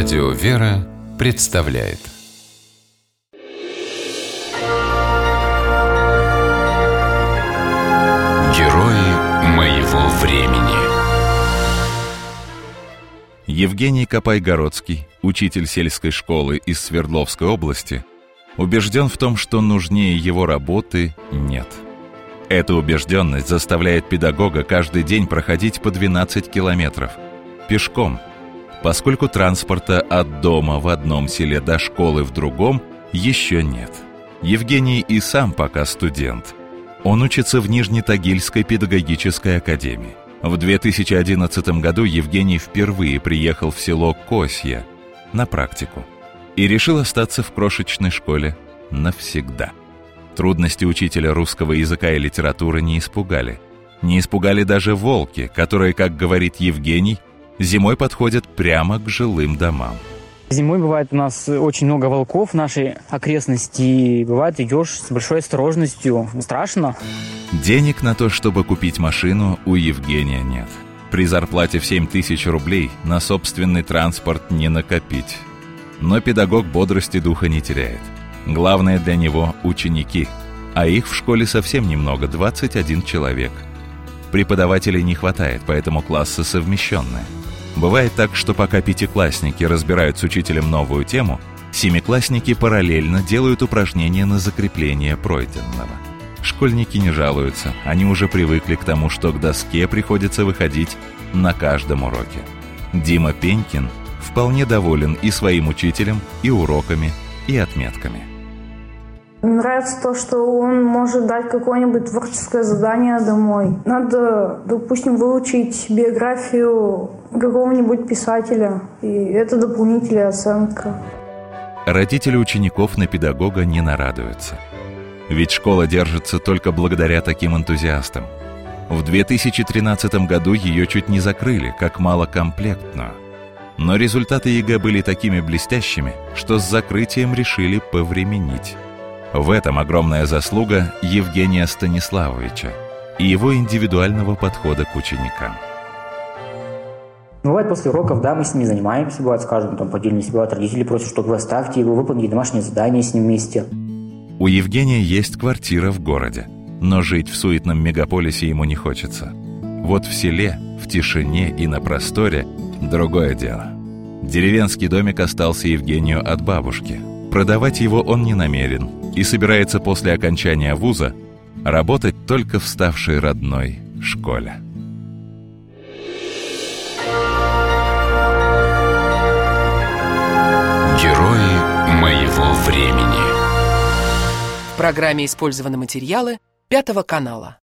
Радио «Вера» представляет Герои моего времени Евгений Копайгородский, учитель сельской школы из Свердловской области, убежден в том, что нужнее его работы нет. Эта убежденность заставляет педагога каждый день проходить по 12 километров пешком – поскольку транспорта от дома в одном селе до школы в другом еще нет. Евгений и сам пока студент. Он учится в Нижнетагильской педагогической академии. В 2011 году Евгений впервые приехал в село Косья на практику и решил остаться в крошечной школе навсегда. Трудности учителя русского языка и литературы не испугали. Не испугали даже волки, которые, как говорит Евгений, зимой подходят прямо к жилым домам. Зимой бывает у нас очень много волков в нашей окрестности. Бывает, идешь с большой осторожностью. Страшно. Денег на то, чтобы купить машину, у Евгения нет. При зарплате в 7 тысяч рублей на собственный транспорт не накопить. Но педагог бодрости духа не теряет. Главное для него – ученики. А их в школе совсем немного – 21 человек. Преподавателей не хватает, поэтому классы совмещенные – Бывает так, что пока пятиклассники разбирают с учителем новую тему, семиклассники параллельно делают упражнения на закрепление пройденного. Школьники не жалуются, они уже привыкли к тому, что к доске приходится выходить на каждом уроке. Дима Пенькин вполне доволен и своим учителем, и уроками, и отметками. Нравится то, что он может дать какое-нибудь творческое задание домой. Надо, допустим, выучить биографию какого-нибудь писателя, и это дополнительная оценка. Родители учеников на педагога не нарадуются. Ведь школа держится только благодаря таким энтузиастам. В 2013 году ее чуть не закрыли, как малокомплектную. Но результаты ЕГЭ были такими блестящими, что с закрытием решили повременить. В этом огромная заслуга Евгения Станиславовича и его индивидуального подхода к ученикам. Бывает после уроков, да, мы с ними занимаемся, бывает, скажем, там поделимся, бывает, родители просят, что вы оставьте его, выполните домашнее задание с ним вместе. У Евгения есть квартира в городе, но жить в суетном мегаполисе ему не хочется. Вот в селе, в тишине и на просторе – другое дело. Деревенский домик остался Евгению от бабушки. Продавать его он не намерен, и собирается после окончания вуза работать только в ставшей родной школе. Герои моего времени В программе использованы материалы Пятого канала.